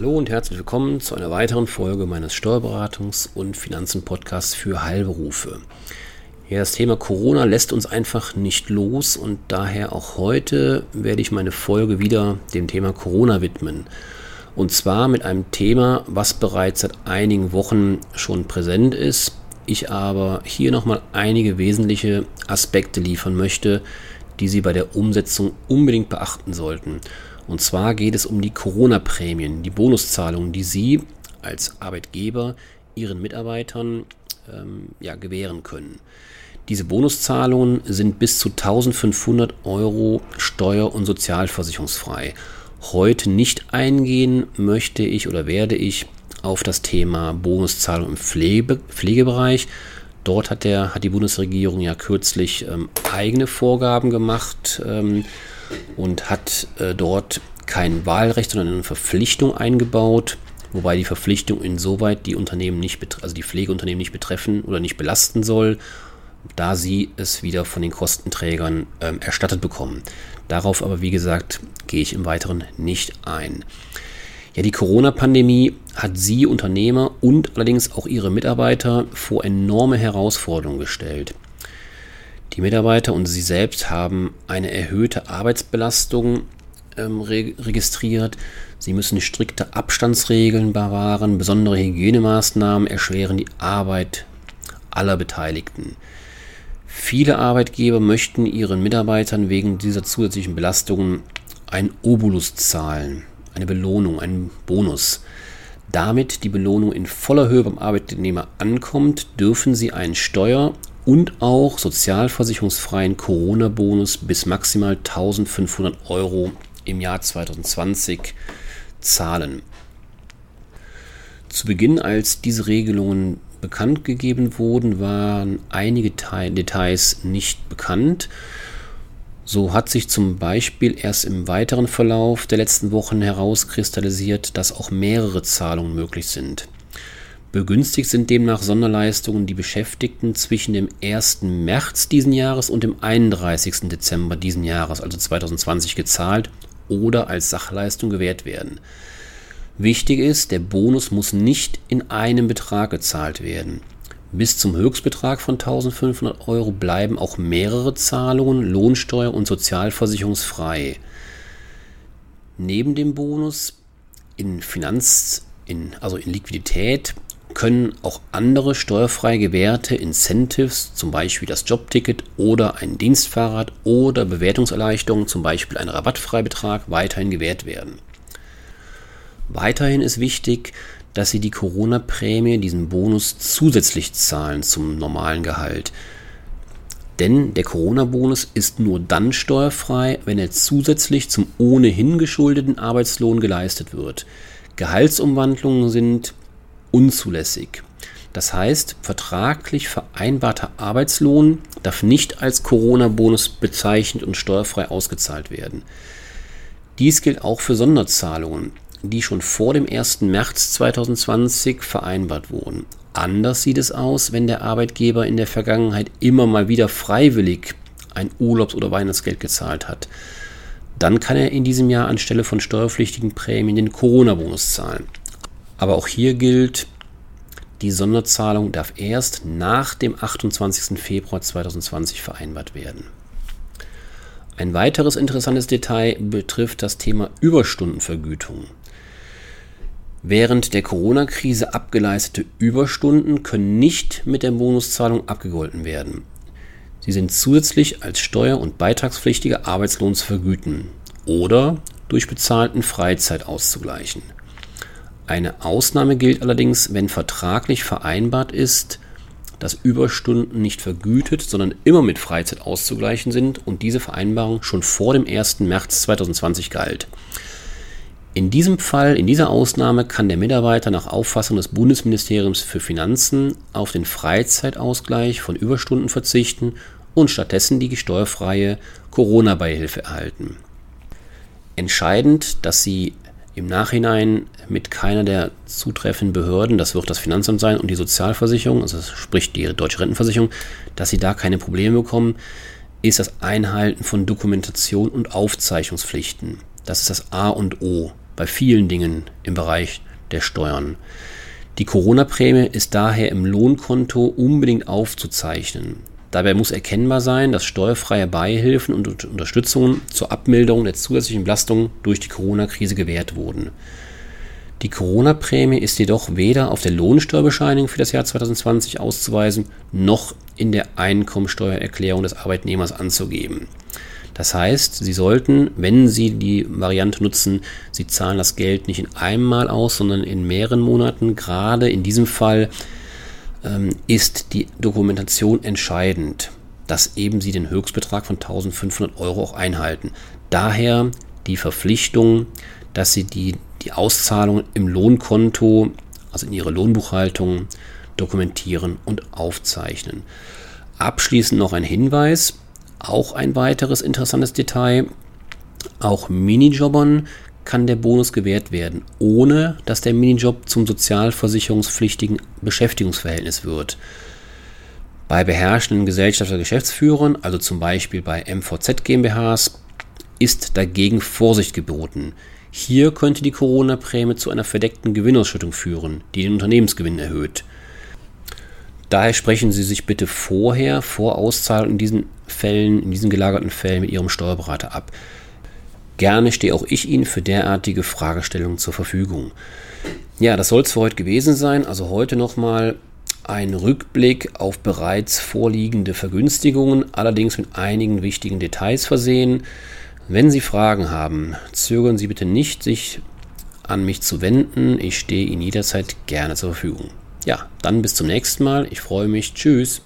Hallo und herzlich willkommen zu einer weiteren Folge meines Steuerberatungs- und Finanzen-Podcasts für Heilberufe. Ja, das Thema Corona lässt uns einfach nicht los und daher auch heute werde ich meine Folge wieder dem Thema Corona widmen. Und zwar mit einem Thema, was bereits seit einigen Wochen schon präsent ist, ich aber hier nochmal einige wesentliche Aspekte liefern möchte, die Sie bei der Umsetzung unbedingt beachten sollten. Und zwar geht es um die Corona-Prämien, die Bonuszahlungen, die Sie als Arbeitgeber Ihren Mitarbeitern ähm, ja, gewähren können. Diese Bonuszahlungen sind bis zu 1500 Euro steuer- und sozialversicherungsfrei. Heute nicht eingehen möchte ich oder werde ich auf das Thema Bonuszahlung im Pflege, Pflegebereich. Dort hat, der, hat die Bundesregierung ja kürzlich ähm, eigene Vorgaben gemacht ähm, und hat äh, dort kein Wahlrecht, sondern eine Verpflichtung eingebaut, wobei die Verpflichtung insoweit die Unternehmen nicht, also die Pflegeunternehmen nicht betreffen oder nicht belasten soll, da sie es wieder von den Kostenträgern ähm, erstattet bekommen. Darauf aber, wie gesagt, gehe ich im Weiteren nicht ein. Ja, die Corona-Pandemie hat Sie Unternehmer und allerdings auch Ihre Mitarbeiter vor enorme Herausforderungen gestellt. Die Mitarbeiter und Sie selbst haben eine erhöhte Arbeitsbelastung ähm, re registriert. Sie müssen strikte Abstandsregeln bewahren. Besondere Hygienemaßnahmen erschweren die Arbeit aller Beteiligten. Viele Arbeitgeber möchten ihren Mitarbeitern wegen dieser zusätzlichen Belastungen ein Obolus zahlen eine Belohnung, einen Bonus. Damit die Belohnung in voller Höhe beim Arbeitnehmer ankommt, dürfen Sie einen Steuer- und auch sozialversicherungsfreien Corona-Bonus bis maximal 1500 Euro im Jahr 2020 zahlen. Zu Beginn, als diese Regelungen bekannt gegeben wurden, waren einige Details nicht bekannt. So hat sich zum Beispiel erst im weiteren Verlauf der letzten Wochen herauskristallisiert, dass auch mehrere Zahlungen möglich sind. Begünstigt sind demnach Sonderleistungen, die Beschäftigten zwischen dem 1. März diesen Jahres und dem 31. Dezember diesen Jahres, also 2020, gezahlt oder als Sachleistung gewährt werden. Wichtig ist, der Bonus muss nicht in einem Betrag gezahlt werden. Bis zum Höchstbetrag von 1500 Euro bleiben auch mehrere Zahlungen, Lohnsteuer und sozialversicherungsfrei. Neben dem Bonus in Finanz, in, also in Liquidität, können auch andere steuerfrei gewährte Incentives, zum Beispiel das Jobticket oder ein Dienstfahrrad oder Bewertungserleichterungen, zum Beispiel ein Rabattfreibetrag, weiterhin gewährt werden. Weiterhin ist wichtig, dass sie die Corona-Prämie, diesen Bonus zusätzlich zahlen zum normalen Gehalt. Denn der Corona-Bonus ist nur dann steuerfrei, wenn er zusätzlich zum ohnehin geschuldeten Arbeitslohn geleistet wird. Gehaltsumwandlungen sind unzulässig. Das heißt, vertraglich vereinbarter Arbeitslohn darf nicht als Corona-Bonus bezeichnet und steuerfrei ausgezahlt werden. Dies gilt auch für Sonderzahlungen die schon vor dem 1. März 2020 vereinbart wurden. Anders sieht es aus, wenn der Arbeitgeber in der Vergangenheit immer mal wieder freiwillig ein Urlaubs- oder Weihnachtsgeld gezahlt hat. Dann kann er in diesem Jahr anstelle von steuerpflichtigen Prämien den Corona-Bonus zahlen. Aber auch hier gilt, die Sonderzahlung darf erst nach dem 28. Februar 2020 vereinbart werden. Ein weiteres interessantes Detail betrifft das Thema Überstundenvergütung. Während der Corona-Krise abgeleistete Überstunden können nicht mit der Bonuszahlung abgegolten werden. Sie sind zusätzlich als steuer- und beitragspflichtiger Arbeitslohn zu vergüten oder durch bezahlten Freizeit auszugleichen. Eine Ausnahme gilt allerdings, wenn vertraglich vereinbart ist, dass Überstunden nicht vergütet, sondern immer mit Freizeit auszugleichen sind und diese Vereinbarung schon vor dem 1. März 2020 galt. In diesem Fall, in dieser Ausnahme, kann der Mitarbeiter nach Auffassung des Bundesministeriums für Finanzen auf den Freizeitausgleich von Überstunden verzichten und stattdessen die steuerfreie Corona-Beihilfe erhalten. Entscheidend, dass Sie im Nachhinein mit keiner der zutreffenden Behörden, das wird das Finanzamt sein und die Sozialversicherung, also sprich die deutsche Rentenversicherung, dass Sie da keine Probleme bekommen, ist das Einhalten von Dokumentation und Aufzeichnungspflichten. Das ist das A und O bei vielen Dingen im Bereich der Steuern. Die Corona-Prämie ist daher im Lohnkonto unbedingt aufzuzeichnen. Dabei muss erkennbar sein, dass steuerfreie Beihilfen und Unterstützungen zur Abmilderung der zusätzlichen Belastungen durch die Corona-Krise gewährt wurden. Die Corona-Prämie ist jedoch weder auf der Lohnsteuerbescheinigung für das Jahr 2020 auszuweisen, noch in der Einkommensteuererklärung des Arbeitnehmers anzugeben. Das heißt, Sie sollten, wenn Sie die Variante nutzen, Sie zahlen das Geld nicht in einem Mal aus, sondern in mehreren Monaten. Gerade in diesem Fall ähm, ist die Dokumentation entscheidend, dass eben Sie den Höchstbetrag von 1500 Euro auch einhalten. Daher die Verpflichtung, dass Sie die die Auszahlung im Lohnkonto, also in Ihre Lohnbuchhaltung, dokumentieren und aufzeichnen. Abschließend noch ein Hinweis, auch ein weiteres interessantes Detail. Auch Minijobbern kann der Bonus gewährt werden, ohne dass der Minijob zum sozialversicherungspflichtigen Beschäftigungsverhältnis wird. Bei beherrschenden Gesellschafter Geschäftsführern, also zum Beispiel bei MVZ GmbHs, ist dagegen Vorsicht geboten. Hier könnte die Corona-Prämie zu einer verdeckten Gewinnausschüttung führen, die den Unternehmensgewinn erhöht. Daher sprechen Sie sich bitte vorher, vor Auszahlung in diesen Fällen, in diesen gelagerten Fällen mit Ihrem Steuerberater ab. Gerne stehe auch ich Ihnen für derartige Fragestellungen zur Verfügung. Ja, das soll es für heute gewesen sein. Also heute nochmal ein Rückblick auf bereits vorliegende Vergünstigungen, allerdings mit einigen wichtigen Details versehen. Wenn Sie Fragen haben, zögern Sie bitte nicht, sich an mich zu wenden. Ich stehe Ihnen jederzeit gerne zur Verfügung. Ja, dann bis zum nächsten Mal. Ich freue mich. Tschüss.